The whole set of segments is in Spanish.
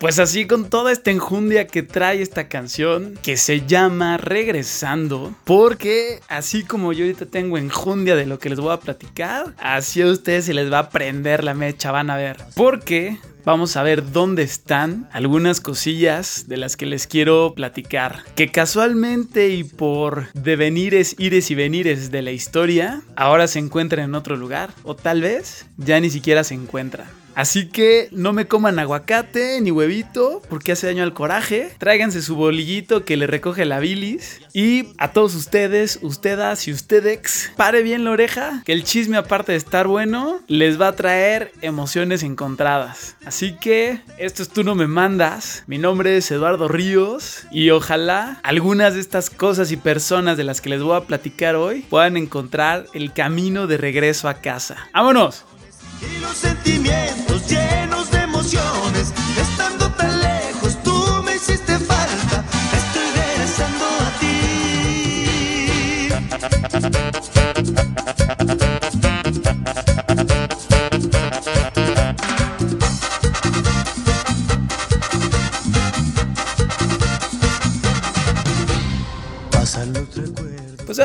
Pues así con toda esta enjundia que trae esta canción, que se llama Regresando, porque así como yo ahorita tengo enjundia de lo que les voy a platicar, así a ustedes se les va a prender la mecha, van a ver. Porque vamos a ver dónde están algunas cosillas de las que les quiero platicar. Que casualmente y por devenires, ires y venires de la historia, ahora se encuentran en otro lugar. O tal vez ya ni siquiera se encuentran. Así que no me coman aguacate ni huevito porque hace daño al coraje. Tráiganse su bolillito que le recoge la bilis. Y a todos ustedes, ustedes y ustedes, pare bien la oreja que el chisme aparte de estar bueno les va a traer emociones encontradas. Así que esto es Tú no me mandas. Mi nombre es Eduardo Ríos y ojalá algunas de estas cosas y personas de las que les voy a platicar hoy puedan encontrar el camino de regreso a casa. ¡Vámonos! Y los sentimientos llenos de emociones.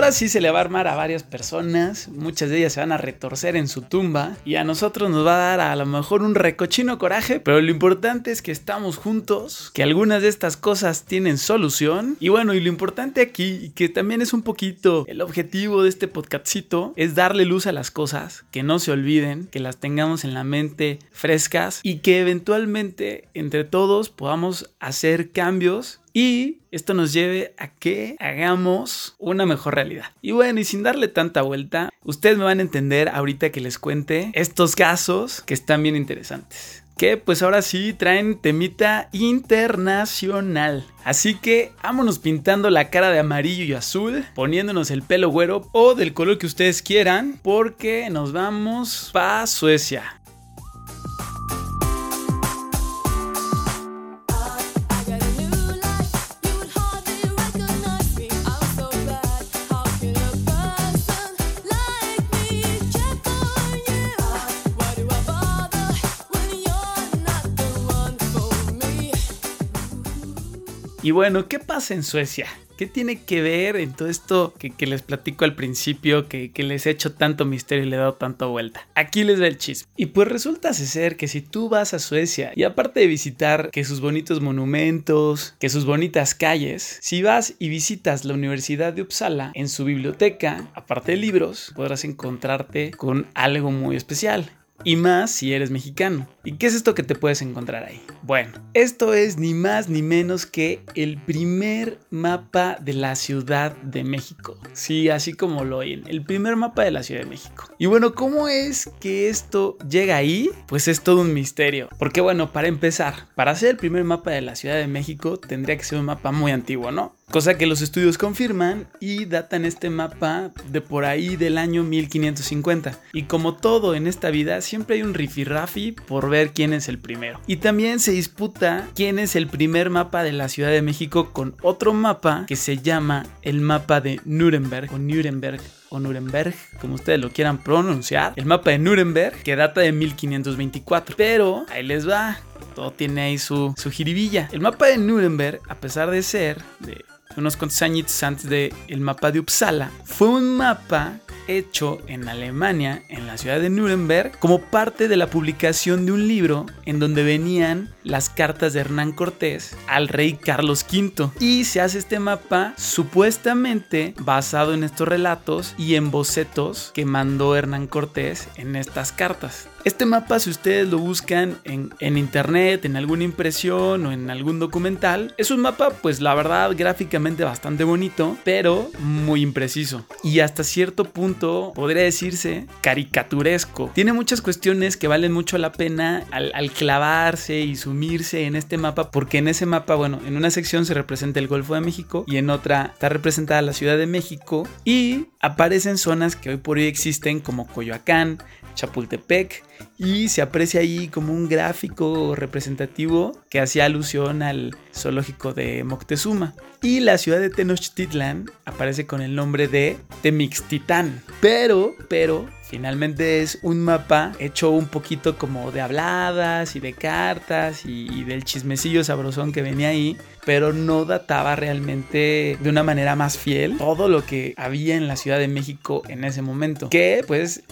Ahora sí se le va a armar a varias personas, muchas de ellas se van a retorcer en su tumba. Y a nosotros nos va a dar a lo mejor un recochino coraje, pero lo importante es que estamos juntos, que algunas de estas cosas tienen solución. Y bueno, y lo importante aquí, que también es un poquito el objetivo de este podcastito, es darle luz a las cosas, que no se olviden, que las tengamos en la mente frescas y que eventualmente entre todos podamos hacer cambios y esto nos lleve a que hagamos una mejor realidad. Y bueno, y sin darle tanta vuelta, ustedes me van a entender ahorita que les cuente estos casos que están bien interesantes que pues ahora sí traen temita internacional. Así que vámonos pintando la cara de amarillo y azul, poniéndonos el pelo güero o del color que ustedes quieran, porque nos vamos para Suecia. Y bueno, ¿qué pasa en Suecia? ¿Qué tiene que ver en todo esto que, les platico al principio, que, les he hecho tanto misterio y le he dado tanta vuelta? Aquí les da el chisme. Y pues resulta ser que si tú vas a Suecia y aparte de visitar que sus bonitos monumentos, que sus bonitas calles, si vas y visitas la Universidad de Uppsala en su biblioteca, aparte de libros, podrás encontrarte con algo muy especial. Y más si eres mexicano. ¿Y qué es esto que te puedes encontrar ahí? Bueno, esto es ni más ni menos que el primer mapa de la Ciudad de México. Sí, así como lo oyen, el primer mapa de la Ciudad de México. Y bueno, ¿cómo es que esto llega ahí? Pues es todo un misterio. Porque bueno, para empezar, para hacer el primer mapa de la Ciudad de México tendría que ser un mapa muy antiguo, ¿no? Cosa que los estudios confirman y datan este mapa de por ahí del año 1550. Y como todo en esta vida, siempre hay un rifirrafi por ver quién es el primero. Y también se disputa quién es el primer mapa de la Ciudad de México con otro mapa que se llama el mapa de Nuremberg o Nuremberg o Nuremberg, como ustedes lo quieran pronunciar. El mapa de Nuremberg que data de 1524. Pero ahí les va. Todo tiene ahí su, su jiribilla. El mapa de Nuremberg, a pesar de ser de unos cuantos años antes del el mapa de Uppsala, fue un mapa hecho en Alemania, en la ciudad de Nuremberg, como parte de la publicación de un libro en donde venían las cartas de Hernán Cortés al rey Carlos V. Y se hace este mapa supuestamente basado en estos relatos y en bocetos que mandó Hernán Cortés en estas cartas. Este mapa, si ustedes lo buscan en, en, internet, en alguna impresión o en algún documental, es un mapa, pues la verdad, gráficamente bastante bonito, pero muy impreciso. Y hasta cierto punto, podría decirse, caricaturesco. Tiene muchas cuestiones que valen mucho la pena al, al clavarse y sumirse en este mapa, porque en ese mapa, bueno, en una sección se representa el Golfo de México y en otra está representada la Ciudad de México y aparecen zonas que hoy por hoy existen como Coyoacán, Chapultepec y se aprecia ahí como un gráfico representativo que hacía alusión al zoológico de Moctezuma. Y la ciudad de Tenochtitlan aparece con el nombre de Temixtitán. Pero, pero, finalmente es un mapa hecho un poquito como de habladas y de cartas y, y, del chismecillo sabrosón que venía ahí, pero no databa realmente de una manera más fiel todo lo que había en la Ciudad de México en ese momento. Que pues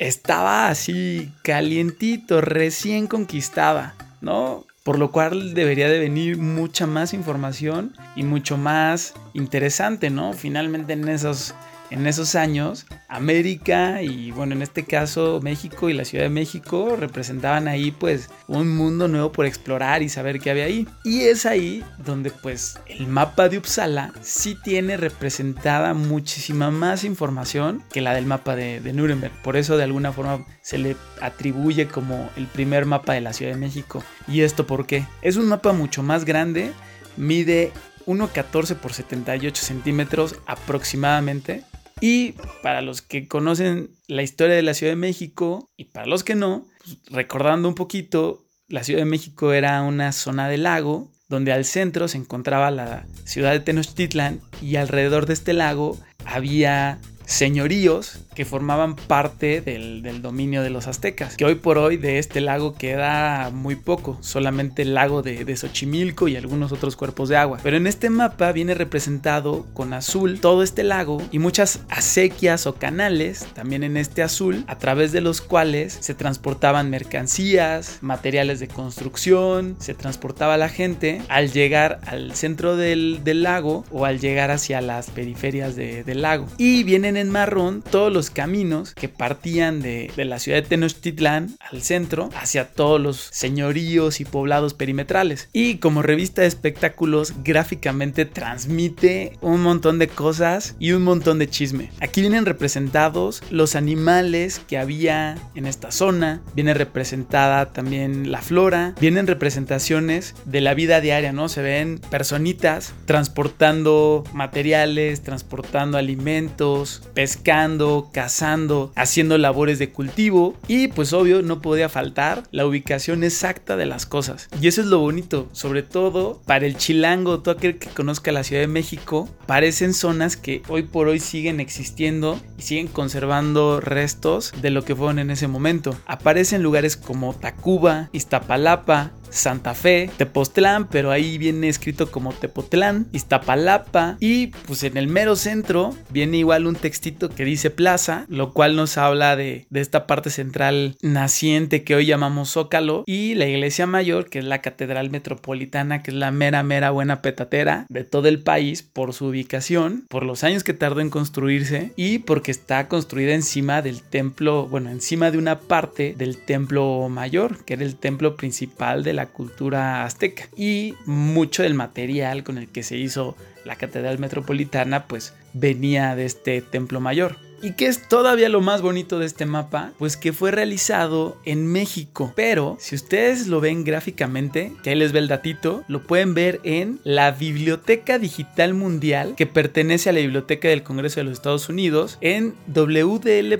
estaba así calientito, recién conquistada, ¿no? Por lo cual debería de venir mucha más información y mucho más interesante, ¿no? Finalmente en esos en esos años, América y bueno, en este caso México y la Ciudad de México representaban ahí pues un mundo nuevo por explorar y saber qué había ahí. Y es ahí donde pues el mapa de Uppsala sí tiene representada muchísima más información que la del mapa de, de Nuremberg. Por eso de alguna forma se le atribuye como el primer mapa de la Ciudad de México. ¿Y esto por qué? Es un mapa mucho más grande, mide 1,14 por 78 centímetros aproximadamente y para los que conocen la historia de la Ciudad de México y para los que no, pues, recordando un poquito, la Ciudad de México era una zona de lago donde al centro se encontraba la ciudad de Tenochtitlan y alrededor de este lago había señoríos que formaban parte del, dominio de los aztecas. Que hoy por hoy de este lago queda muy poco, solamente el lago de, Xochimilco y algunos otros cuerpos de agua. Pero en este mapa viene representado con azul todo este lago y muchas acequias o canales también en este azul, a través de los cuales se transportaban mercancías, materiales de construcción, se transportaba la gente al llegar al centro del, lago o al llegar hacia las periferias de, del lago. Y vienen en marrón todos los caminos que partían de, de, la ciudad de Tenochtitlán al centro hacia todos los señoríos y poblados perimetrales. Y como revista de espectáculos gráficamente transmite un montón de cosas y un montón de chisme. Aquí vienen representados los animales que había en esta zona, viene representada también la flora, vienen representaciones de la vida diaria, ¿no? Se ven personitas transportando materiales, transportando alimentos, pescando, cazando, haciendo labores de cultivo y pues obvio no podía faltar la ubicación exacta de las cosas. Y eso es lo bonito, sobre todo para el chilango, todo aquel que conozca la Ciudad de México, parecen zonas que hoy por hoy siguen existiendo y siguen conservando restos de lo que fueron en ese momento. Aparecen lugares como Tacuba, Iztapalapa, Santa Fe, Tepoztlán, pero ahí viene escrito como Tepotlán, Iztapalapa y pues en el mero centro viene igual un textito que dice plaza, lo cual nos habla de, de esta parte central naciente que hoy llamamos Zócalo y la iglesia mayor que es la catedral metropolitana que es la mera mera buena petatera de todo el país por su ubicación, por los años que tardó en construirse y porque está construida encima del templo, bueno, encima de una parte del templo mayor, que era el templo principal de la cultura azteca y mucho del material con el que se hizo la catedral metropolitana pues venía de este templo mayor. ¿Y qué es todavía lo más bonito de este mapa? Pues que fue realizado en México. Pero si ustedes lo ven gráficamente, que ahí les ve el datito, lo pueden ver en la Biblioteca Digital Mundial que pertenece a la Biblioteca del Congreso de los Estados Unidos en wdl.org.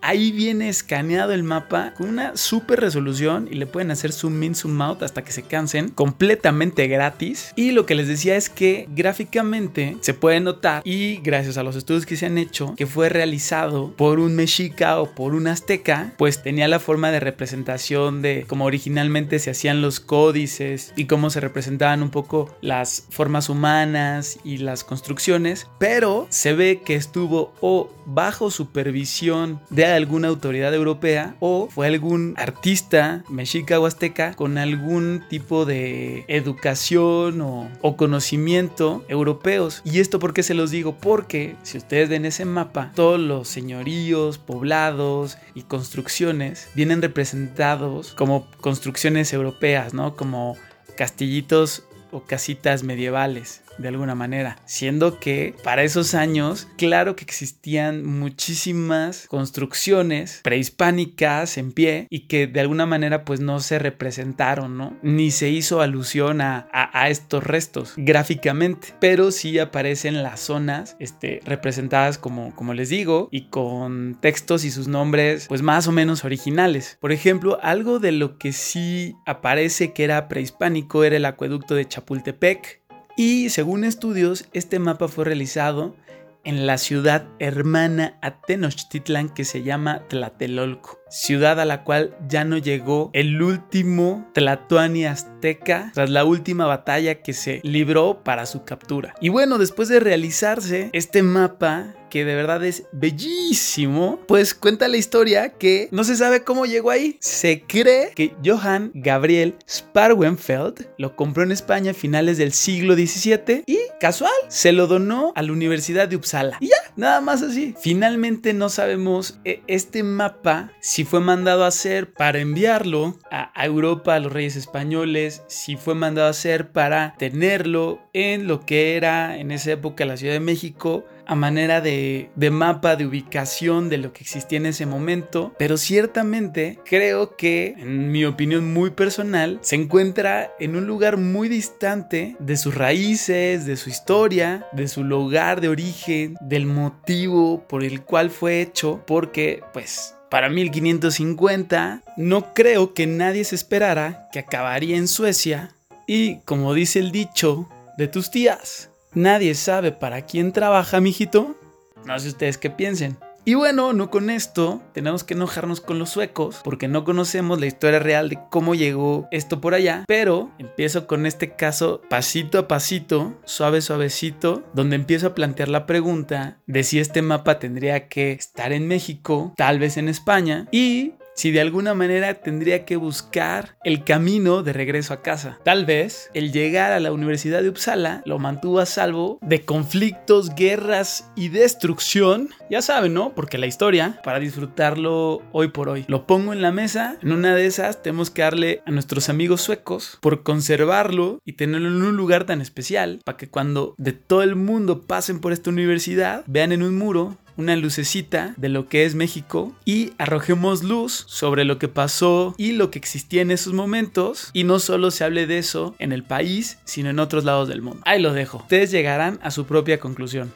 Ahí viene escaneado el mapa con una super resolución y le pueden hacer zoom in, zoom out hasta que se cansen, completamente gratis. Y lo que les decía es que gráficamente se puede notar y gracias a los estudios que se han hecho, que fue realizado por un mexica o por un azteca, pues tenía la forma de representación de cómo originalmente se hacían los códices y cómo se representaban un poco las formas humanas y las construcciones, pero se ve que estuvo o bajo supervisión de alguna autoridad europea o fue algún artista mexica o azteca con algún tipo de educación o, conocimiento europeos. ¿Y esto por qué se los digo? Porque si ustedes ven ese mapa, todos los señoríos, poblados y construcciones vienen representados como construcciones europeas, ¿no? Como castillitos o casitas medievales. De alguna manera, siendo que para esos años, claro que existían muchísimas construcciones prehispánicas en pie y que de alguna manera pues no se representaron, ¿no? Ni se hizo alusión a, a, estos restos gráficamente, pero sí aparecen las zonas este, representadas como, como les digo y con textos y sus nombres pues más o menos originales. Por ejemplo, algo de lo que sí aparece que era prehispánico era el acueducto de Chapultepec y según estudios este mapa fue realizado en la ciudad hermana a Tenochtitlan que se llama Tlatelolco, ciudad a la cual ya no llegó el último Tlatoani azteca tras la última batalla que se libró para su captura. Y bueno, después de realizarse este mapa que de verdad es bellísimo, pues cuenta la historia que no se sabe cómo llegó ahí. Se cree que Johann Gabriel Sparwenfeld lo compró en España a finales del siglo XVII y casual se lo donó a la Universidad de Uppsala. Y ya, nada más así. Finalmente no sabemos eh, este mapa fue mandado a hacer para enviarlo a Europa a los reyes españoles, si fue mandado a hacer para tenerlo en lo que era en esa época la Ciudad de México a manera de, mapa de ubicación de lo que existía en ese momento, pero ciertamente creo que, en mi opinión muy personal, se encuentra en un lugar muy distante de sus raíces, de su historia, de su lugar de origen, del motivo por el cual fue hecho, porque pues para 1550 no creo que nadie se esperara que acabaría en Suecia y, como dice el dicho de tus tías, Nadie sabe para quién trabaja, mijito. No sé ustedes qué piensen. Y bueno, no con esto tenemos que enojarnos con los suecos porque no conocemos la historia real de cómo llegó esto por allá. Pero empiezo con este caso pasito a pasito, suave suavecito, donde empiezo a plantear la pregunta de si este mapa tendría que estar en México, tal vez en España, y si de alguna manera tendría que buscar el camino de regreso a casa. Tal vez el llegar a la Universidad de Uppsala lo mantuvo a salvo de conflictos, guerras y destrucción. Ya saben, ¿no? Porque la historia, para disfrutarlo hoy por hoy, lo pongo en la mesa. En una de esas tenemos que darle a nuestros amigos suecos por conservarlo y tenerlo en un lugar tan especial para que cuando de todo el mundo pasen por esta universidad, vean en un muro una lucecita de lo que es México y arrojemos luz sobre lo que pasó y lo que existía en esos momentos y no solo se hable de eso en el país, sino en otros lados del mundo. Ahí lo dejo. Ustedes llegarán a su propia conclusión.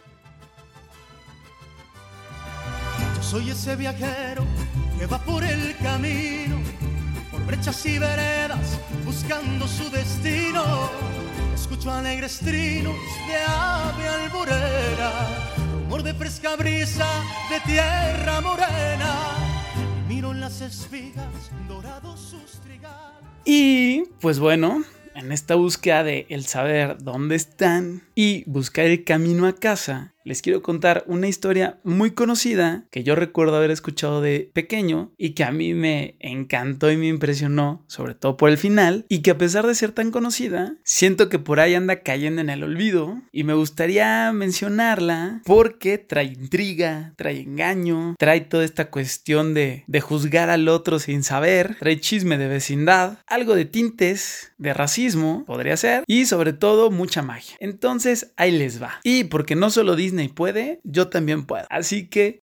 Yo soy ese viajero que va por el camino, por brechas y veredas, buscando su destino. Escucho alegres trinos de ave alborera de fresca brisa de tierra morena. Miro las espigas dorados sus trigales. Y pues bueno, en esta búsqueda de el saber dónde están y buscar el camino a casa, les quiero contar una historia muy conocida que yo recuerdo haber escuchado de pequeño y que a mí me encantó y me impresionó, sobre todo por el final, y que a pesar de ser tan conocida, siento que por ahí anda cayendo en el olvido y me gustaría mencionarla porque trae intriga, trae engaño, trae toda esta cuestión de, de juzgar al otro sin saber, trae chisme de vecindad, algo de tintes, de racismo, podría ser, y sobre todo mucha magia. Entonces ahí les va. Y porque no solo dice Disney puede, yo también puedo. Así que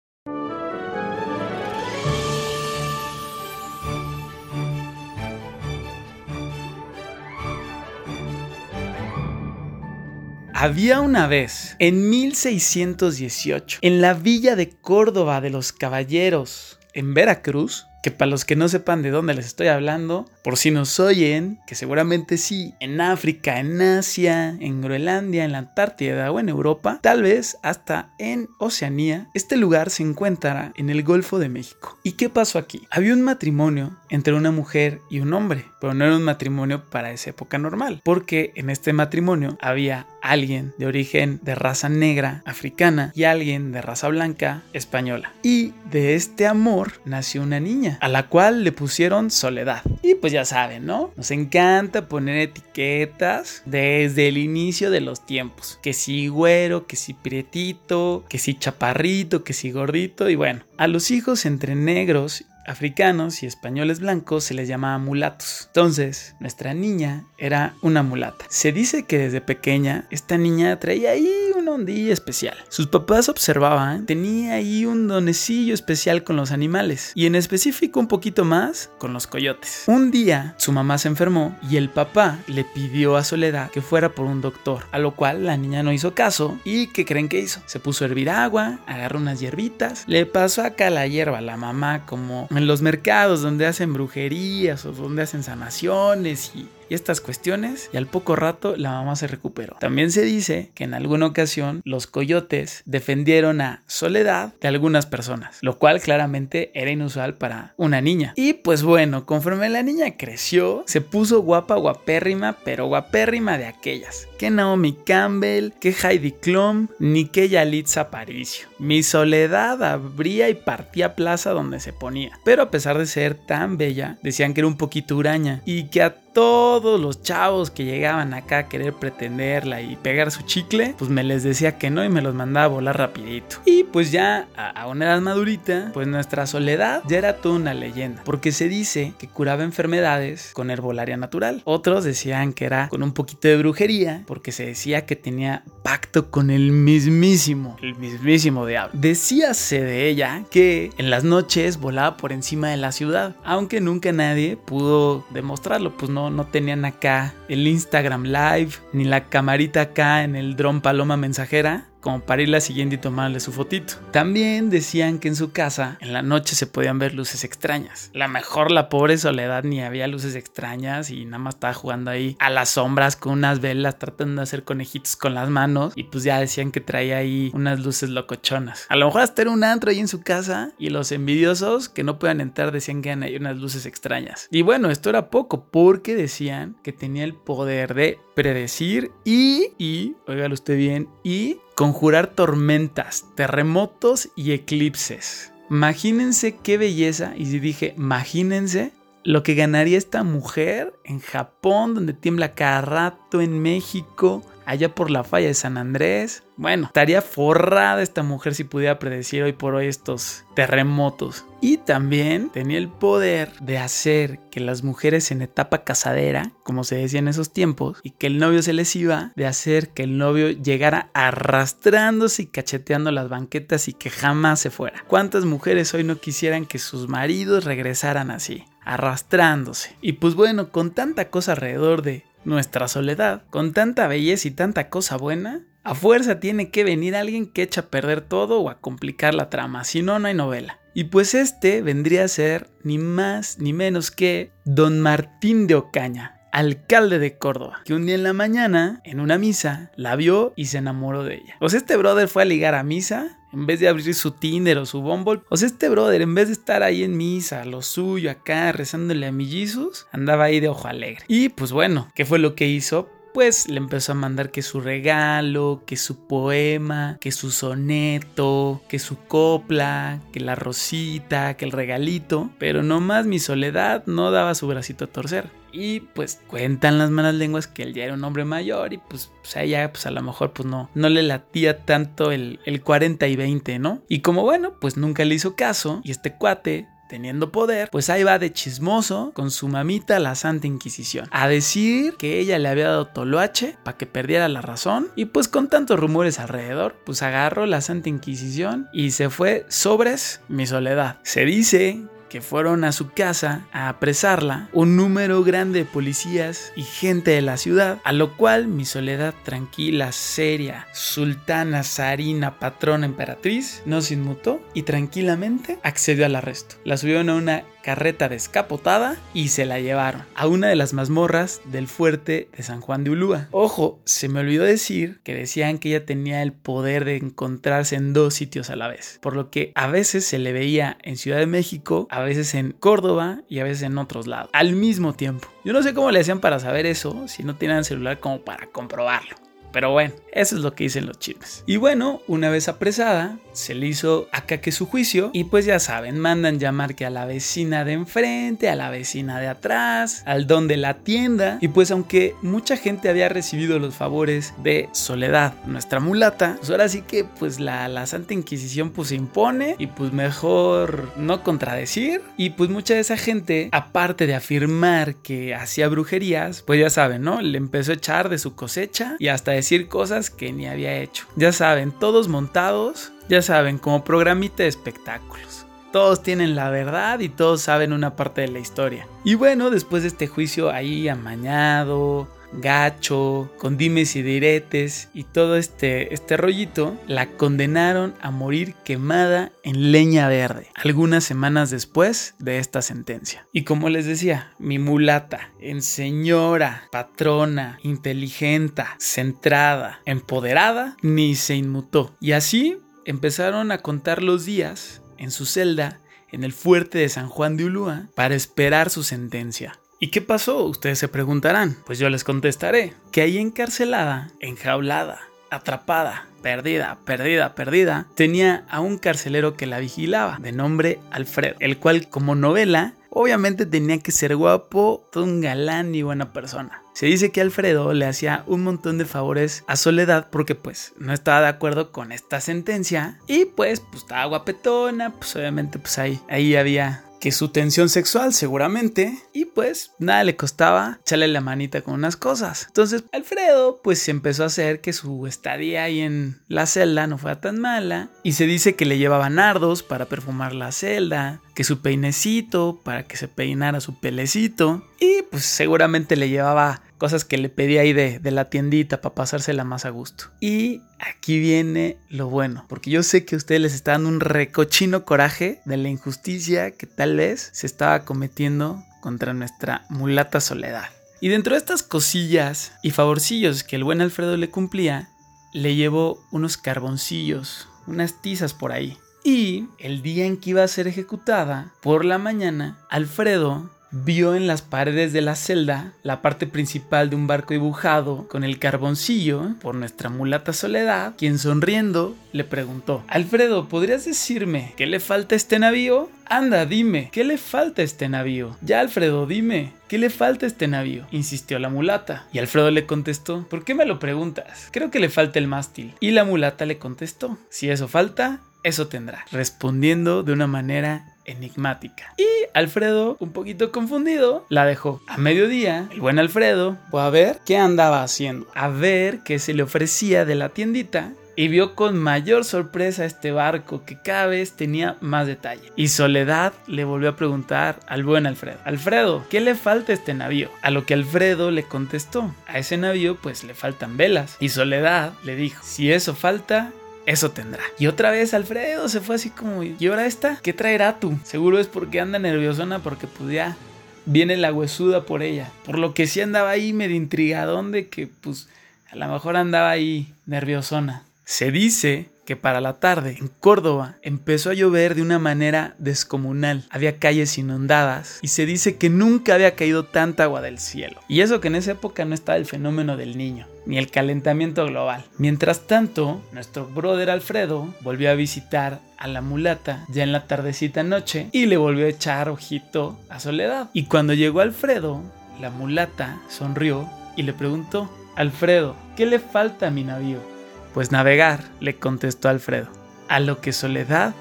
Había una vez, en 1618, en la villa de Córdoba de los Caballeros, en Veracruz, que para los que no sepan de dónde les estoy hablando, por si nos oyen, que seguramente sí, en África, en Asia, en Groenlandia, en la Antártida o en Europa, tal vez hasta en Oceanía, este lugar se encuentra en el Golfo de México. ¿Y qué pasó aquí? Había un matrimonio entre una mujer y un hombre, pero no era un matrimonio para esa época normal, porque en este matrimonio había alguien de origen de raza negra africana y alguien de raza blanca española. Y de este amor nació una niña, a la cual le pusieron Soledad. Y pues ya saben, ¿no? Nos encanta poner etiquetas desde el inicio de los tiempos. Que si güero, que si prietito, que si chaparrito, que si gordito. Y bueno, A los hijos entre negros africanos y españoles blancos se les llamaba mulatos. Entonces, nuestra niña era una mulata. Se dice que desde pequeña esta niña traía ahí una ondilla especial. Sus papás observaban, tenía ahí un donecillo especial con los animales y en específico un poquito más con los coyotes. Un día su mamá se enfermó y el papá le pidió a Soledad que fuera por un doctor, a lo cual la niña no hizo caso y ¿qué creen que hizo? Se puso a hervir agua, agarró unas hierbitas, le pasó acá la hierba a la mamá como en los mercados donde hacen brujerías o donde hacen sanaciones y y estas cuestiones y al poco rato la mamá se recuperó. También se dice que en alguna ocasión los coyotes defendieron a Soledad de algunas personas, lo cual claramente era inusual para una niña. Y pues bueno, conforme la niña creció, se puso guapa, guapérrima, pero guapérrima de aquellas. Que Naomi Campbell, que Heidi Klum, ni que Yalitza Aparicio. Mi soledad abría y partía plaza donde se ponía. Pero a pesar de ser tan bella, decían que era un poquito huraña y que a todos los chavos que llegaban acá a querer pretenderla y pegar su chicle, pues me les decía que no y me los mandaba a volar rapidito. Y pues ya a, una edad madurita, pues nuestra soledad ya era toda una leyenda, porque se dice que curaba enfermedades con herbolaria natural. Otros decían que era con un poquito de brujería, porque se decía que tenía pacto con el mismísimo, el mismísimo diablo. Decíase de ella que en las noches volaba por encima de la ciudad, aunque nunca nadie pudo demostrarlo, pues no no, tenían acá el Instagram Live, ni la camarita acá en el dron paloma mensajera como para ir la siguiente y tomarle su fotito. También decían que en su casa en la noche se podían ver luces extrañas. La mejor la pobre soledad ni había luces extrañas y nada más estaba jugando ahí a las sombras con unas velas tratando de hacer conejitos con las manos y pues ya decían que traía ahí unas luces locochonas. A lo mejor hasta era un antro ahí en su casa y los envidiosos que no puedan entrar decían que eran ahí unas luces extrañas. Y bueno, esto era poco porque decían que tenía el poder de predecir y, y, usted bien, y conjurar tormentas, terremotos y eclipses. Imagínense qué belleza, y si dije, imagínense lo que ganaría esta mujer en Japón, donde tiembla cada rato, en México, allá por la falla de San Andrés. Bueno, estaría forrada esta mujer si pudiera predecir hoy por hoy estos terremotos. Y también tenía el poder de hacer que las mujeres en etapa casadera, como se decía en esos tiempos, y que el novio se les iba, de hacer que el novio llegara arrastrándose y cacheteando las banquetas y que jamás se fuera. ¿Cuántas mujeres hoy no quisieran que sus maridos regresaran así? arrastrándose. Y pues bueno, con tanta cosa alrededor de nuestra soledad, con tanta belleza y tanta cosa buena, a fuerza tiene que venir alguien que echa a perder todo o a complicar la trama, si no, no hay novela. Y pues este vendría a ser ni más ni menos que Don Martín de Ocaña, alcalde de Córdoba, que un día en la mañana, en una misa, la vio y se enamoró de ella. Pues este brother fue a ligar a misa, en vez de abrir su Tinder o su Bumble. O sea, este brother, en vez de estar ahí en misa, lo suyo acá, rezándole a mi Jesus, andaba ahí de ojo alegre. Y pues bueno, ¿qué fue lo que hizo? pues le empezó a mandar que su regalo, que su poema, que su soneto, que su copla, que la rosita, que el regalito, pero nomás mi soledad no daba su bracito a torcer. Y pues cuentan las malas lenguas que él ya era un hombre mayor y pues, pues a ella pues a lo mejor pues no, no le latía tanto el, el 40 y 20, ¿no? Y como bueno, pues nunca le hizo caso y este cuate teniendo poder, pues ahí va de chismoso con su mamita la Santa Inquisición, a decir que ella le había dado toloache para que perdiera la razón y pues con tantos rumores alrededor, pues agarró la Santa Inquisición y se fue sobres mi soledad. Se dice que fueron a su casa a apresarla un número grande de policías y gente de la ciudad, a lo cual mi soledad tranquila, seria, sultana, zarina, patrona, emperatriz, no se inmutó y tranquilamente accedió al arresto. La subieron a una carreta descapotada y se la llevaron a una de las mazmorras del fuerte de San Juan de Ulúa. Ojo, se me olvidó decir que decían que ella tenía el poder de encontrarse en dos sitios a la vez, por lo que a veces se le veía en Ciudad de México, a veces en Córdoba y a veces en otros lados, al mismo tiempo. Yo no sé cómo le hacían para saber eso si no tenían celular como para comprobarlo Pero bueno, eso es lo que dicen los chismes. Y bueno, una vez apresada, se le hizo acá que su juicio y pues ya saben, mandan llamar que a la vecina de enfrente, a la vecina de atrás, al don de la tienda y pues aunque mucha gente había recibido los favores de Soledad, nuestra mulata, pues ahora sí que pues la, Santa Inquisición pues se impone y pues mejor no contradecir y pues mucha de esa gente, aparte de afirmar que hacía brujerías, pues ya saben, ¿no? Le empezó a echar de su cosecha y hasta decir cosas que ni había hecho. Ya saben, todos montados ya saben, como programita de espectáculos. Todos tienen la verdad y todos saben una parte de la historia. Y bueno, después de este juicio ahí amañado, gacho, con dimes y diretes y todo este, este rollito, la condenaron a morir quemada en leña verde, algunas semanas después de esta sentencia. Y como les decía, mi mulata, en señora, patrona, inteligente, centrada, empoderada, ni se inmutó. Y así empezaron a contar los días en su celda en el fuerte de San Juan de Ulúa para esperar su sentencia. ¿Y qué pasó? Ustedes se preguntarán. Pues yo les contestaré que ahí encarcelada, enjaulada, atrapada, perdida, perdida, perdida, tenía a un carcelero que la vigilaba, de nombre Alfredo, el cual como novela obviamente tenía que ser guapo, todo un galán y buena persona. Se dice que Alfredo le hacía un montón de favores a Soledad porque pues no estaba de acuerdo con esta sentencia y pues pues estaba guapetona, pues obviamente pues ahí, ahí había que su tensión sexual seguramente. Y pues nada le costaba echarle la manita con unas cosas. Entonces Alfredo pues se empezó a hacer que su estadía ahí en la celda no fuera tan mala. Y se dice que le llevaba nardos para perfumar la celda, que su peinecito para que se peinara su pelecito. Y pues seguramente le llevaba cosas que le pedí ahí de, de la tiendita para pasársela más a gusto. Y aquí viene lo bueno, porque yo sé que a ustedes les está dando un recochino coraje de la injusticia que tal vez se estaba cometiendo contra nuestra mulata soledad. Y dentro de estas cosillas y favorcillos que el buen Alfredo le cumplía, le llevó unos carboncillos, unas tizas por ahí. Y el día en que iba a ser ejecutada, por la mañana, Alfredo vio en las paredes de la celda la parte principal de un barco dibujado con el carboncillo por nuestra mulata Soledad, quien sonriendo le preguntó, Alfredo, ¿podrías decirme qué le falta a este navío? Anda, dime, ¿qué le falta a este navío? Ya, Alfredo, dime, ¿qué le falta a este navío? insistió la mulata. Y Alfredo le contestó, ¿por qué me lo preguntas? Creo que le falta el mástil. Y la mulata le contestó, si eso falta, eso tendrá, respondiendo de una manera enigmática. Y Alfredo, un poquito confundido, la dejó. A mediodía, el buen Alfredo fue a ver qué andaba haciendo, a ver qué se le ofrecía de la tiendita y vio con mayor sorpresa este barco que cada vez tenía más detalle. Y Soledad le volvió a preguntar al buen Alfredo, Alfredo, ¿qué le falta este navío? A lo que Alfredo le contestó, a ese navío pues le faltan velas. Y Soledad le dijo, si eso falta, eso tendrá. Y otra vez Alfredo se fue así como, ¿y ahora esta? ¿Qué traerá tú? Seguro es porque anda nerviosona porque pues ya viene la huesuda por ella. Por lo que sí andaba ahí medio intrigadón de que pues a lo mejor andaba ahí nerviosona. Se dice que para la tarde en Córdoba empezó a llover de una manera descomunal. Había calles inundadas y se dice que nunca había caído tanta agua del cielo. Y eso que en esa época no estaba el fenómeno del niño ni el calentamiento global. Mientras tanto, nuestro brother Alfredo volvió a visitar a la mulata ya en la tardecita noche y le volvió a echar ojito a Soledad. Y cuando llegó Alfredo, la mulata sonrió y le preguntó, Alfredo, ¿qué le falta a mi navío? Pues navegar, le contestó Alfredo. A lo que Soledad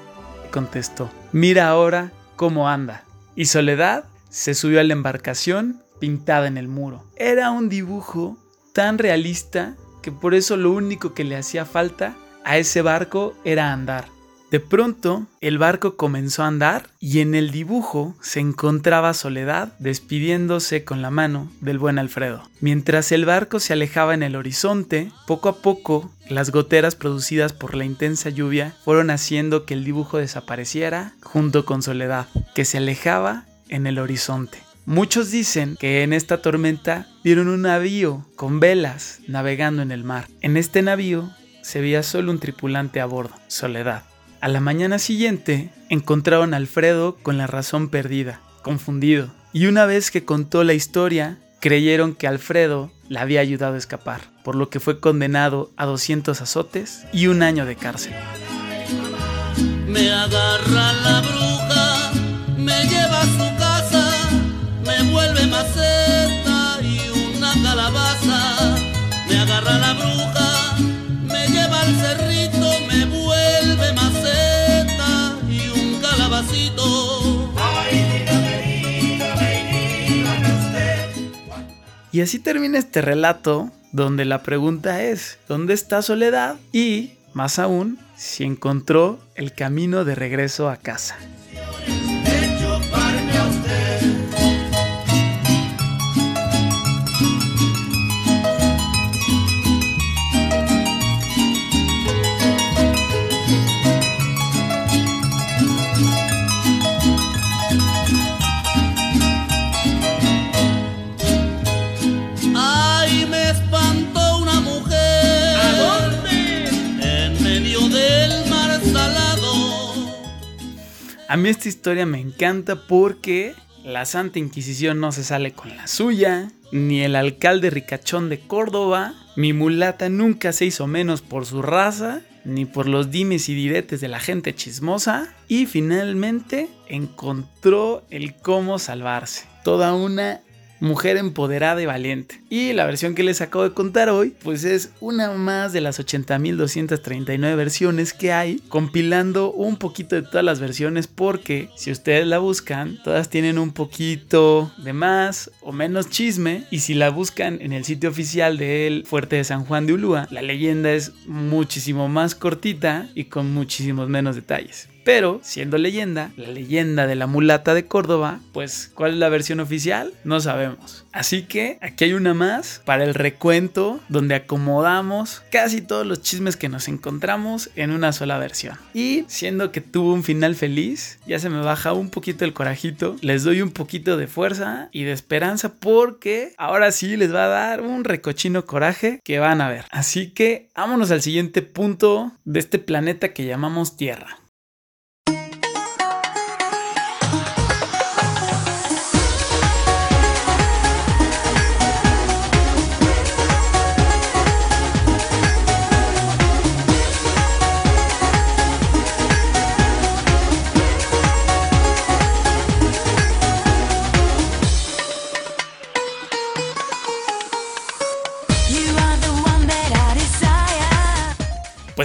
contestó, mira ahora cómo anda. Y Soledad se subió a la embarcación pintada en el muro. Era un dibujo tan realista que por eso lo único que le hacía falta a ese barco era andar. De pronto, el barco comenzó a andar y en el dibujo se encontraba Soledad despidiéndose con la mano del buen Alfredo. Mientras el barco se alejaba en el horizonte, poco a poco las goteras producidas por la intensa lluvia fueron haciendo que el dibujo desapareciera junto con Soledad, que se alejaba en el horizonte. Muchos dicen que en esta tormenta vieron un navío con velas navegando en el mar. En este navío se veía solo un tripulante a bordo, Soledad. A la mañana siguiente encontraron a Alfredo con la razón perdida, confundido, y una vez que contó la historia, creyeron que Alfredo la había ayudado a escapar, por lo que fue condenado a 200 azotes y un año de cárcel. Me agarra la bruja, me lleva a su casa, me vuelve maceta y una calabaza. Me agarra la bruja, Y así termina este relato donde la pregunta es, ¿dónde está Soledad? Y, más aún, si encontró el camino de regreso a casa. A mí esta historia me encanta porque la Santa Inquisición no se sale con la suya, ni el alcalde ricachón de Córdoba, mi mulata nunca se hizo menos por su raza, ni por los dimes y diretes de la gente chismosa, y finalmente encontró el cómo salvarse. Toda una mujer empoderada y valiente. Y la versión que les acabo de contar hoy, pues es una más de las 80.239 versiones que hay, compilando un poquito de todas las versiones porque si ustedes la buscan, todas tienen un poquito de más o menos chisme y si la buscan en el sitio oficial del Fuerte de San Juan de Ulúa, la leyenda es muchísimo más cortita y con muchísimos menos detalles. Pero, siendo leyenda, la leyenda de la mulata de Córdoba, pues, ¿cuál es la versión oficial? No sabemos. Así que aquí hay una más para el recuento donde acomodamos casi todos los chismes que nos encontramos en una sola versión. Y siendo que tuvo un final feliz, ya se me baja un poquito el corajito, les doy un poquito de fuerza y de esperanza porque ahora sí les va a dar un recochino coraje que van a ver. Así que vámonos al siguiente punto de este planeta que llamamos Tierra.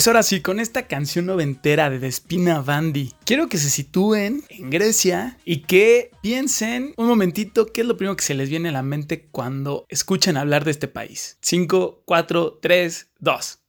Pues ahora sí, con esta canción noventera de Despina Bandi, quiero que se sitúen en Grecia y que piensen un momentito qué es lo primero que se les viene a la mente cuando escuchan hablar de este país. 5, 4, 3, 2.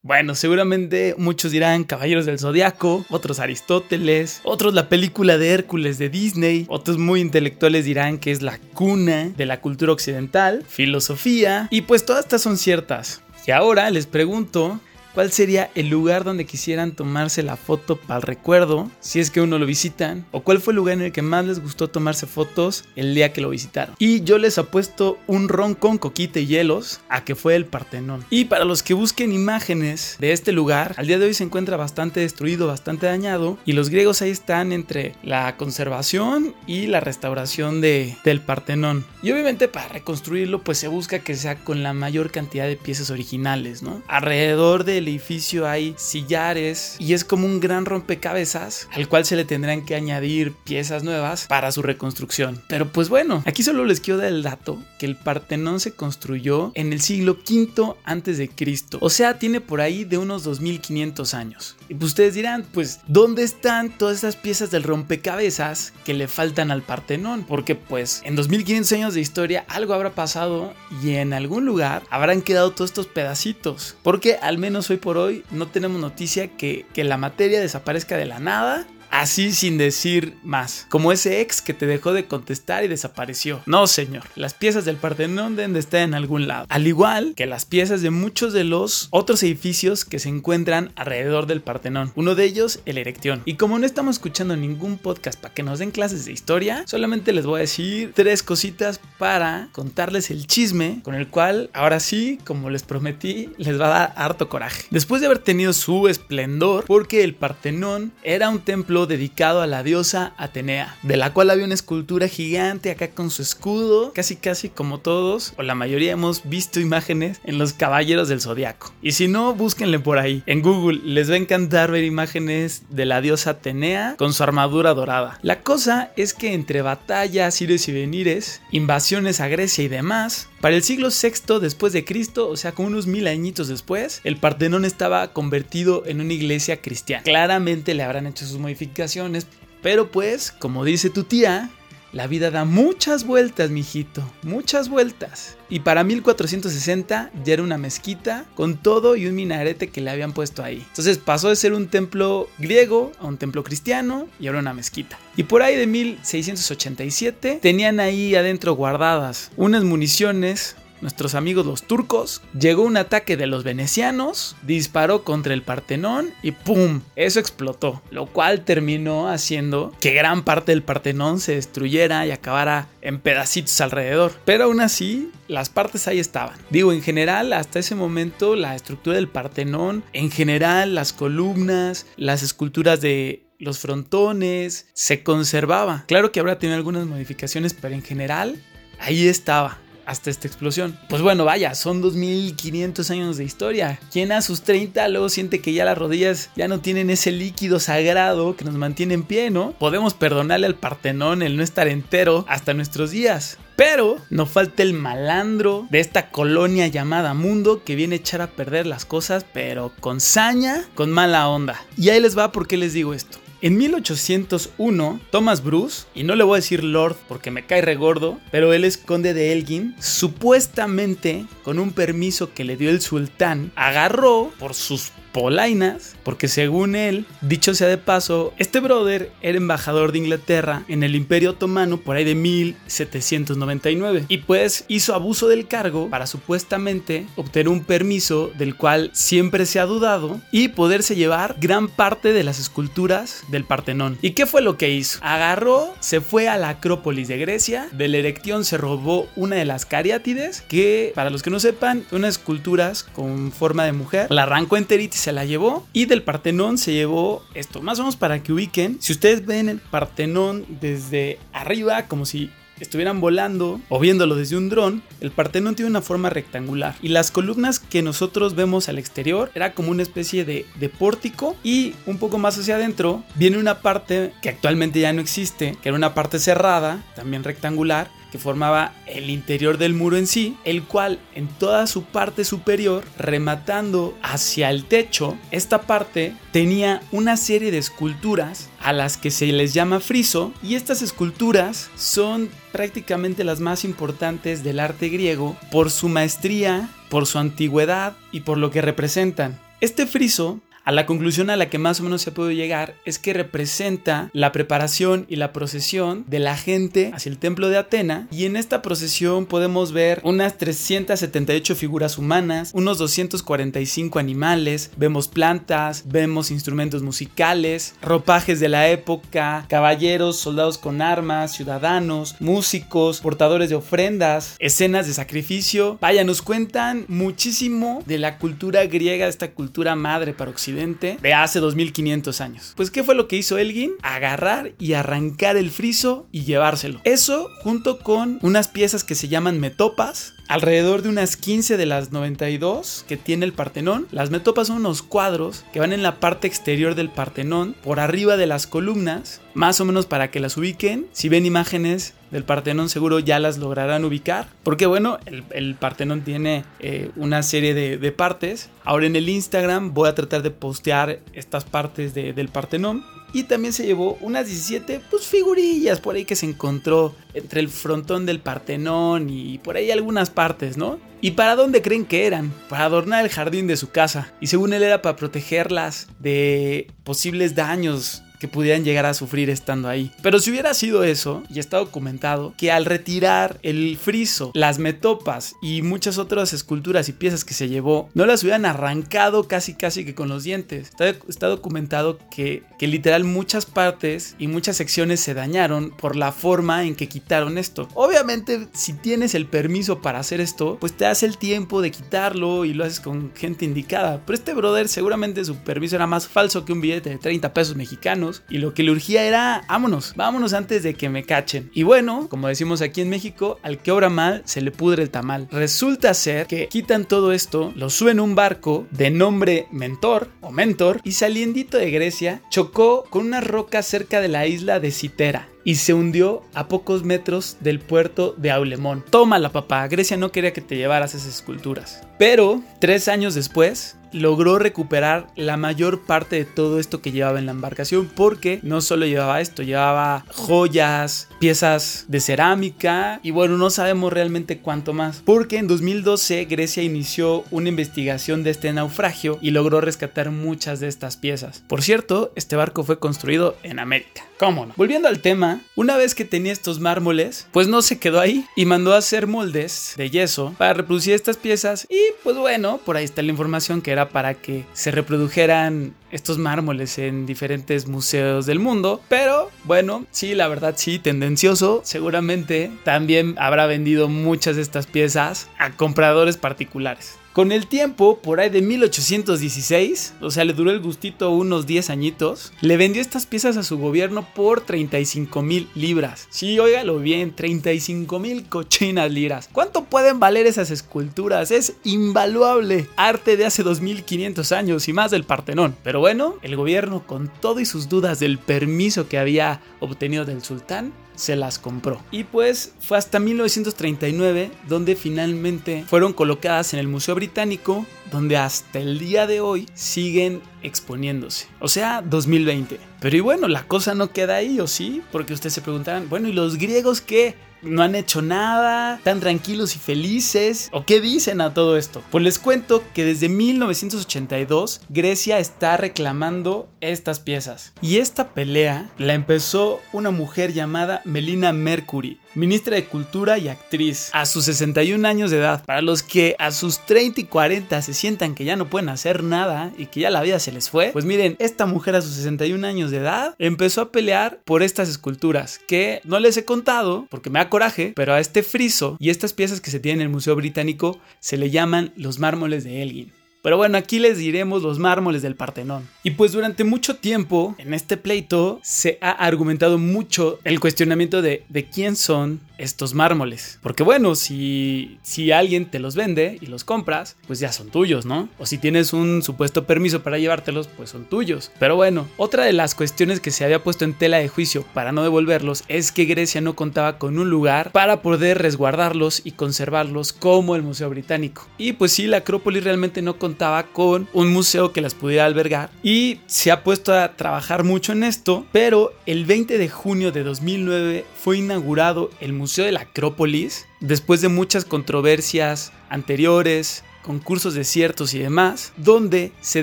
Bueno, seguramente muchos dirán Caballeros del Zodiaco, otros Aristóteles, otros la película de Hércules de Disney, otros muy intelectuales dirán que es la cuna de la cultura occidental, filosofía, y pues todas estas son ciertas. Y ahora les pregunto, ¿cuál sería el lugar donde quisieran tomarse la foto para el recuerdo, si es que uno lo visitan? ¿O cuál fue el lugar en el que más les gustó tomarse fotos el día que lo visitaron? Y yo les apuesto un ron con coquita y hielos a que fue el Partenón. Y para los que busquen imágenes de este lugar, al día de hoy se encuentra bastante destruido, bastante dañado, y los griegos ahí están entre la conservación y la restauración de, del Partenón. Y obviamente para reconstruirlo, pues se busca que sea con la mayor cantidad de piezas originales, ¿no? Alrededor del edificio hay sillares y es como un gran rompecabezas al cual se le tendrán que añadir piezas nuevas para su reconstrucción. Pero pues bueno, aquí solo les quiero dar el dato que el Partenón se construyó en el siglo V antes de Cristo. O sea, tiene por ahí de unos 2500 años. Y pues ustedes dirán, pues, ¿dónde están todas esas piezas del rompecabezas que le faltan al Partenón? Porque pues en 2500 años de historia algo habrá pasado y en algún lugar habrán quedado todos estos pedacitos. Porque al menos hoy por hoy no tenemos noticia que, que la materia desaparezca de la nada Así sin decir más. Como ese ex que te dejó de contestar y desapareció. No, señor. Las piezas del Partenón deben de estar en algún lado. Al igual que las piezas de muchos de los otros edificios que se encuentran alrededor del Partenón. Uno de ellos, el Erección. Y como no estamos escuchando ningún podcast para que nos den clases de historia, solamente les voy a decir tres cositas para contarles el chisme con el cual, ahora sí, como les prometí, les va a dar harto coraje. Después de haber tenido su esplendor, porque el Partenón era un templo dedicado a la diosa Atenea, de la cual había una escultura gigante acá con su escudo, casi casi como todos, o la mayoría hemos visto imágenes en los caballeros del zodiaco. Y si no, búsquenle por ahí. En Google les va a encantar ver imágenes de la diosa Atenea con su armadura dorada. La cosa es que entre batallas, ires y venires, invasiones a Grecia y demás, para el siglo VI después de Cristo, o sea, como unos mil añitos después, el Partenón estaba convertido en una iglesia cristiana. Claramente le habrán hecho sus modificaciones, pero pues, como dice tu tía, la vida da muchas vueltas, mijito, muchas vueltas. Y para 1460 ya era una mezquita con todo y un minarete que le habían puesto ahí. Entonces pasó de ser un templo griego a un templo cristiano y ahora una mezquita. Y por ahí de 1687 tenían ahí adentro guardadas unas municiones nuestros amigos los turcos, llegó un ataque de los venecianos, disparó contra el Partenón y ¡pum! Eso explotó, lo cual terminó haciendo que gran parte del Partenón se destruyera y acabara en pedacitos alrededor. Pero aún así, las partes ahí estaban. Digo, en general, hasta ese momento, la estructura del Partenón, en general, las columnas, las esculturas de los frontones, se conservaba. Claro que habrá tenido algunas modificaciones, pero en general, ahí estaba hasta esta explosión. Pues bueno, vaya, son 2500 años de historia. Quien a sus 30 luego siente que ya las rodillas ya no tienen ese líquido sagrado que nos mantiene en pie, ¿no? Podemos perdonarle al Partenón el no estar entero hasta nuestros días. Pero no falta el malandro de esta colonia llamada mundo que viene a echar a perder las cosas, pero con saña, con mala onda. Y ahí les va por qué les digo esto. En 1801, Thomas Bruce, y no le voy a decir Lord porque me cae regordo, pero él es conde de Elgin, supuestamente con un permiso que le dio el sultán, agarró por sus polainas, porque según él, dicho sea de paso, este brother era embajador de Inglaterra en el Imperio Otomano por ahí de 1799 y pues hizo abuso del cargo para supuestamente obtener un permiso del cual siempre se ha dudado y poderse llevar gran parte de las esculturas del Partenón. ¿Y qué fue lo que hizo? Agarró, se fue a la Acrópolis de Grecia, del Erectión se robó una de las cariátides que para los que no sepan, son unas esculturas con forma de mujer, la arrancó enterita se la llevó y del Partenón se llevó esto, más o menos para que ubiquen, si ustedes ven el Partenón desde arriba como si estuvieran volando o viéndolo desde un dron, el Partenón tiene una forma rectangular y las columnas que nosotros vemos al exterior era como una especie de, de pórtico y un poco más hacia adentro viene una parte que actualmente ya no existe, que era una parte cerrada, también rectangular, que formaba el interior del muro en sí, el cual en toda su parte superior, rematando hacia el techo, esta parte tenía una serie de esculturas a las que se les llama friso y estas esculturas son prácticamente las más importantes del arte griego por su maestría, por su antigüedad y por lo que representan. Este friso a la conclusión a la que más o menos se puede llegar es que representa la preparación y la procesión de la gente hacia el templo de Atena y en esta procesión podemos ver unas 378 figuras humanas, unos 245 animales, vemos plantas, vemos instrumentos musicales, ropajes de la época, caballeros, soldados con armas, ciudadanos, músicos, portadores de ofrendas, escenas de sacrificio. Vaya, nos cuentan muchísimo de la cultura griega, esta cultura madre para Occidente de hace 2500 años. Pues, ¿qué fue lo que hizo Elgin? Agarrar y arrancar el friso y llevárselo. Eso junto con unas piezas que se llaman metopas, alrededor de unas 15 de las 92 que tiene el Partenón. Las metopas son unos cuadros que van en la parte exterior del Partenón, por arriba de las columnas, más o menos para que las ubiquen. Si ven imágenes del Partenón seguro ya las lograrán ubicar. Porque bueno, el, Partenón tiene eh, una serie de, partes. Ahora en el Instagram voy a tratar de postear estas partes de, del Partenón. Y también se llevó unas 17 pues, figurillas por ahí que se encontró entre el frontón del Partenón y por ahí algunas partes, ¿no? ¿Y para dónde creen que eran? Para adornar el jardín de su casa. Y según él era para protegerlas de posibles daños que pudieran llegar a sufrir estando ahí. Pero si hubiera sido eso, y está documentado, que al retirar el friso, las metopas y muchas otras esculturas y piezas que se llevó, no las hubieran arrancado casi casi que con los dientes. Está, documentado que, que literal muchas partes y muchas secciones se dañaron por la forma en que quitaron esto. Obviamente, si tienes el permiso para hacer esto, pues te das el tiempo de quitarlo y lo haces con gente indicada. Pero este brother seguramente su permiso era más falso que un billete de 30 pesos mexicanos y lo que le urgía era, vámonos, vámonos antes de que me cachen. Y bueno, como decimos aquí en México, al que obra mal se le pudre el tamal. Resulta ser que quitan todo esto, lo suben a un barco de nombre Mentor o Mentor y saliendito de Grecia chocó con una roca cerca de la isla de Citera y se hundió a pocos metros del puerto de Aulemón. Tómala, papá. Grecia no quería que te llevaras esas esculturas. Pero, tres años después, logró recuperar la mayor parte de todo esto que llevaba en la embarcación porque no solo llevaba esto, llevaba joyas, piezas de cerámica y bueno, no sabemos realmente cuánto más. Porque en 2012 Grecia inició una investigación de este naufragio y logró rescatar muchas de estas piezas. Por cierto, este barco fue construido en América. ¿Cómo no? Volviendo al tema, una vez que tenía estos mármoles, pues no se quedó ahí y mandó a hacer moldes de yeso para reproducir estas piezas y pues bueno, por ahí está la información que era para que se reprodujeran estos mármoles en diferentes museos del mundo. Pero bueno, sí, la verdad sí, tendencioso. Seguramente también habrá vendido muchas de estas piezas a compradores particulares. Con el tiempo, por ahí de 1816, o sea, le duró el gustito unos 10 añitos, le vendió estas piezas a su gobierno por 35 mil libras. Sí, óigalo bien, 35 mil cochinas liras. ¿Cuánto pueden valer esas esculturas? Es invaluable. Arte de hace 2500 años y más del Partenón. Pero bueno, el gobierno, con todo y sus dudas del permiso que había obtenido del sultán, se las compró. Y pues fue hasta 1939 donde finalmente fueron colocadas en el Museo Británico, donde hasta el día de hoy siguen exponiéndose. O sea, 2020. Pero y bueno, la cosa no queda ahí, ¿o sí? Porque ustedes se preguntarán, bueno, ¿y los griegos qué? No han hecho nada, tan tranquilos y felices. ¿O qué dicen a todo esto? Pues les cuento que desde 1982 Grecia está reclamando estas piezas. Y esta pelea la empezó una mujer llamada Melina Mercury, ministra de Cultura y actriz, a sus 61 años de edad. Para los que a sus 30 y 40 se sientan que ya no pueden hacer nada y que ya la vida se les fue, pues miren, esta mujer a sus 61 años de edad empezó a pelear por estas esculturas que no les he contado porque me ha coraje, pero a este friso y estas piezas que se tienen en el Museo Británico se le llaman los mármoles de Elgin. Pero bueno, aquí les diremos los mármoles del Partenón. Y pues durante mucho tiempo en este pleito se ha argumentado mucho el cuestionamiento de, de quién son estos mármoles. Porque bueno, si, si alguien te los vende y los compras, pues ya son tuyos, ¿no? O si tienes un supuesto permiso para llevártelos, pues son tuyos. Pero bueno, otra de las cuestiones que se había puesto en tela de juicio para no devolverlos es que Grecia no contaba con un lugar para poder resguardarlos y conservarlos como el Museo Británico. Y pues sí, la Acrópolis realmente no contaba con un museo que las pudiera albergar y se ha puesto a trabajar mucho en esto, pero el 20 de junio de 2009 fue inaugurado el Museo de la Acrópolis después de muchas controversias anteriores, concursos desiertos y demás, donde se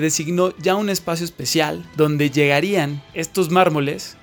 designó ya un espacio especial donde llegarían estos mármoles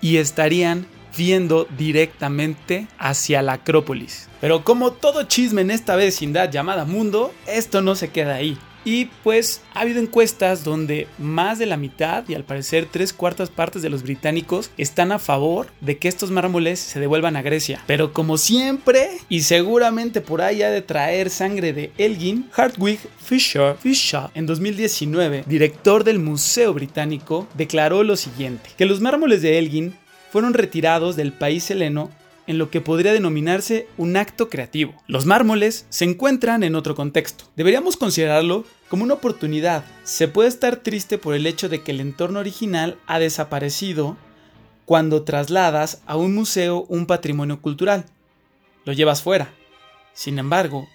y estarían viendo directamente hacia la Acrópolis. Pero como todo chisme en esta vecindad llamada mundo, esto no se queda ahí. Y pues ha habido encuestas donde más de la mitad y al parecer tres cuartas partes de los británicos están a favor de que estos mármoles se devuelvan a Grecia. Pero como siempre, y seguramente por ahí ha de traer sangre de Elgin, Hartwig Fisher, Fisher en 2019, director del Museo Británico, declaró lo siguiente, que los mármoles de Elgin fueron retirados del país heleno en lo que podría denominarse un acto creativo. Los mármoles se encuentran en otro contexto. Deberíamos considerarlo como una oportunidad. Se puede estar triste por el hecho de que el entorno original ha desaparecido cuando trasladas a un museo un patrimonio cultural. Lo llevas fuera. Sin embargo,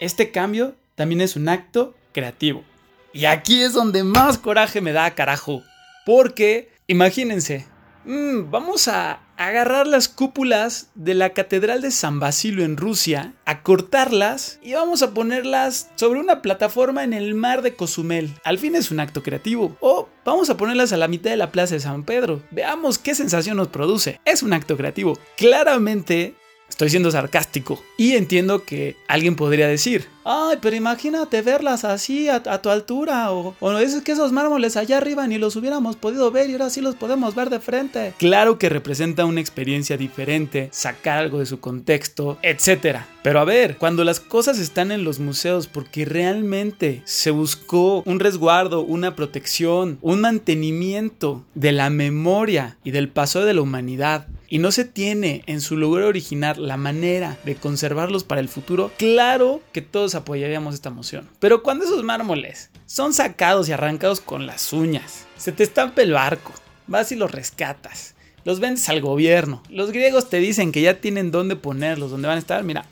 este cambio también es un acto creativo. Y aquí es donde más coraje me da, carajo. Porque, imagínense, mm, vamos a agarrar las cúpulas de la Catedral de San Basilio en Rusia, a cortarlas y vamos a ponerlas sobre una plataforma en el mar de Cozumel. Al fin es un acto creativo. O vamos a ponerlas a la mitad de la Plaza de San Pedro. Veamos qué sensación nos produce. Es un acto creativo. Claramente Estoy siendo sarcástico. Y entiendo que alguien podría decir, ay, pero imagínate verlas así a, tu altura. O, o es que esos mármoles allá arriba ni los hubiéramos podido ver y ahora sí los podemos ver de frente. Claro que representa una experiencia diferente, sacar algo de su contexto, etc. Pero a ver, cuando las cosas están en los museos porque realmente se buscó un resguardo, una protección, un mantenimiento de la memoria y del paso de la humanidad, y no se tiene en su lugar original la manera de conservarlos para el futuro, claro que todos apoyaríamos esta moción. Pero cuando esos mármoles son sacados y arrancados con las uñas, se te estampa el barco, vas y los rescatas, los vendes al gobierno, los griegos te dicen que ya tienen dónde ponerlos, dónde van a estar, mira,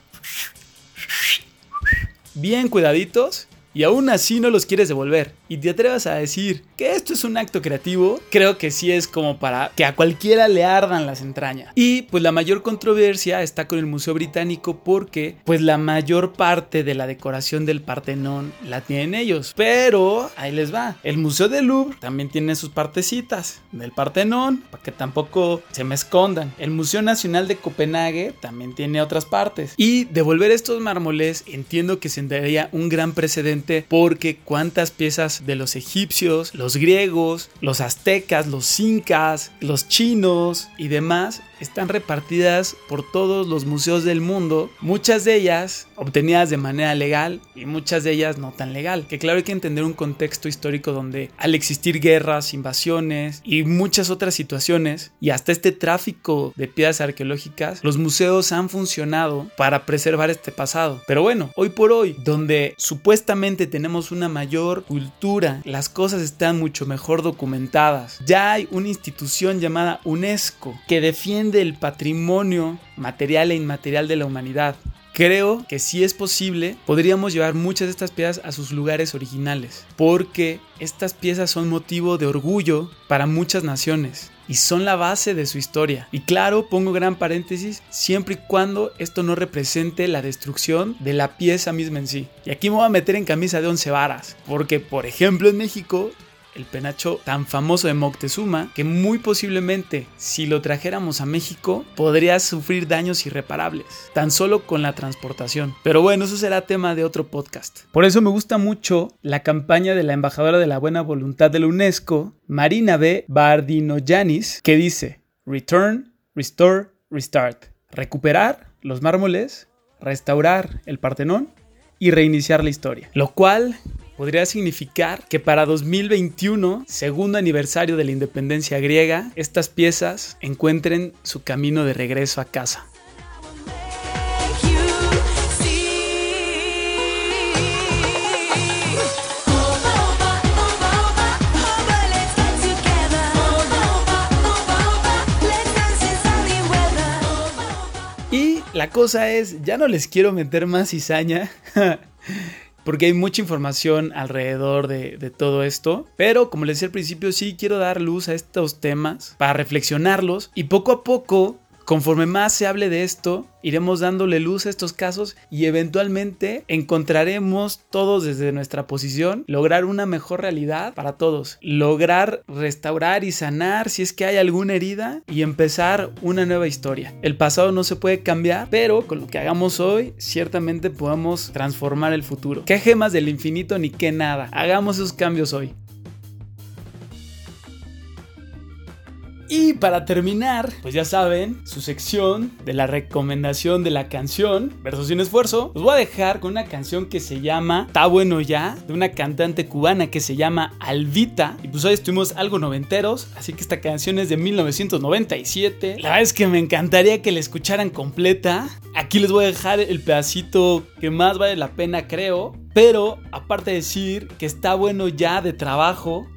bien cuidaditos. Y aún así no los quieres devolver y te atrevas a decir que esto es un acto creativo, creo que sí es como para que a cualquiera le ardan las entrañas. Y pues la mayor controversia está con el Museo Británico porque pues la mayor parte de la decoración del Partenón la tienen ellos. Pero ahí les va. El Museo del Louvre también tiene sus partecitas del Partenón para que tampoco se me escondan. El Museo Nacional de Copenhague también tiene otras partes. Y devolver estos mármoles entiendo que sentaría un gran precedente porque cuántas piezas de los egipcios, los griegos, los aztecas, los incas, los chinos y demás están repartidas por todos los museos del mundo, muchas de ellas obtenidas de manera legal y muchas de ellas no tan legal. Que claro hay que entender un contexto histórico donde al existir guerras, invasiones y muchas otras situaciones y hasta este tráfico de piezas arqueológicas, los museos han funcionado para preservar este pasado. Pero bueno, hoy por hoy, donde supuestamente tenemos una mayor cultura, las cosas están mucho mejor documentadas. Ya hay una institución llamada UNESCO que defiende el patrimonio material e inmaterial de la humanidad. Creo que si es posible, podríamos llevar muchas de estas piezas a sus lugares originales, porque estas piezas son motivo de orgullo para muchas naciones y son la base de su historia. Y claro, pongo gran paréntesis, siempre y cuando esto no represente la destrucción de la pieza misma en sí. Y aquí me voy a meter en camisa de once varas, porque por ejemplo en México el penacho tan famoso de Moctezuma, que muy posiblemente si lo trajéramos a México podría sufrir daños irreparables, tan solo con la transportación. Pero bueno, eso será tema de otro podcast. Por eso me gusta mucho la campaña de la embajadora de la buena voluntad de la UNESCO, Marina B. Bardinoyanis, que dice, Return, Restore, Restart. Recuperar los mármoles, restaurar el Partenón y reiniciar la historia. Lo cual podría significar que para 2021, segundo aniversario de la independencia griega, estas piezas encuentren su camino de regreso a casa. Y la cosa es, ya no les quiero meter más cizaña. Porque hay mucha información alrededor de, todo esto. Pero como les decía al principio, sí quiero dar luz a estos temas para reflexionarlos. Y poco a poco, conforme más se hable de esto, iremos dándole luz a estos casos y eventualmente encontraremos todos desde nuestra posición lograr una mejor realidad para todos. Lograr restaurar y sanar si es que hay alguna herida y empezar una nueva historia. El pasado no se puede cambiar, pero con lo que hagamos hoy ciertamente podemos transformar el futuro. ¿Qué gemas del infinito ni qué nada? Hagamos esos cambios hoy. Y para terminar, pues ya saben, su sección de la recomendación de la canción versus sin esfuerzo, os voy a dejar con una canción que se llama Está bueno ya, de una cantante cubana que se llama Alvita. Y pues hoy estuvimos algo noventeros, así que esta canción es de 1997. La verdad es que me encantaría que la escucharan completa. Aquí les voy a dejar el pedacito que más vale la pena, creo. Pero aparte de decir que está bueno ya de trabajo,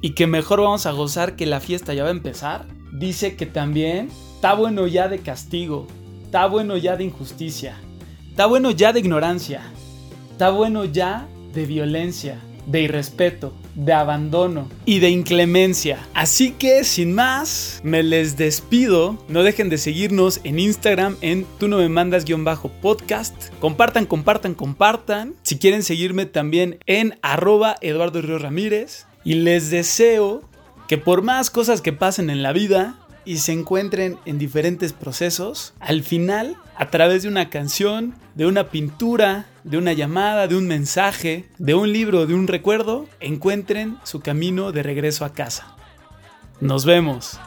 y que mejor vamos a gozar que la fiesta ya va a empezar, dice que también está bueno ya de castigo, está bueno ya de injusticia, está bueno ya de ignorancia, está bueno ya de violencia, de irrespeto, de abandono y de inclemencia. Así que sin más, me les despido. No dejen de seguirnos en Instagram en tú no me mandas guion bajo podcast. Compartan, compartan, compartan. Si quieren seguirme también en arroba Eduardo Río Ramírez. Y les deseo que por más cosas que pasen en la vida, y se encuentren en diferentes procesos, al final, a través de una canción, de una pintura, de una llamada, de un mensaje, de un libro, de un recuerdo, encuentren su camino de regreso a casa. Nos vemos.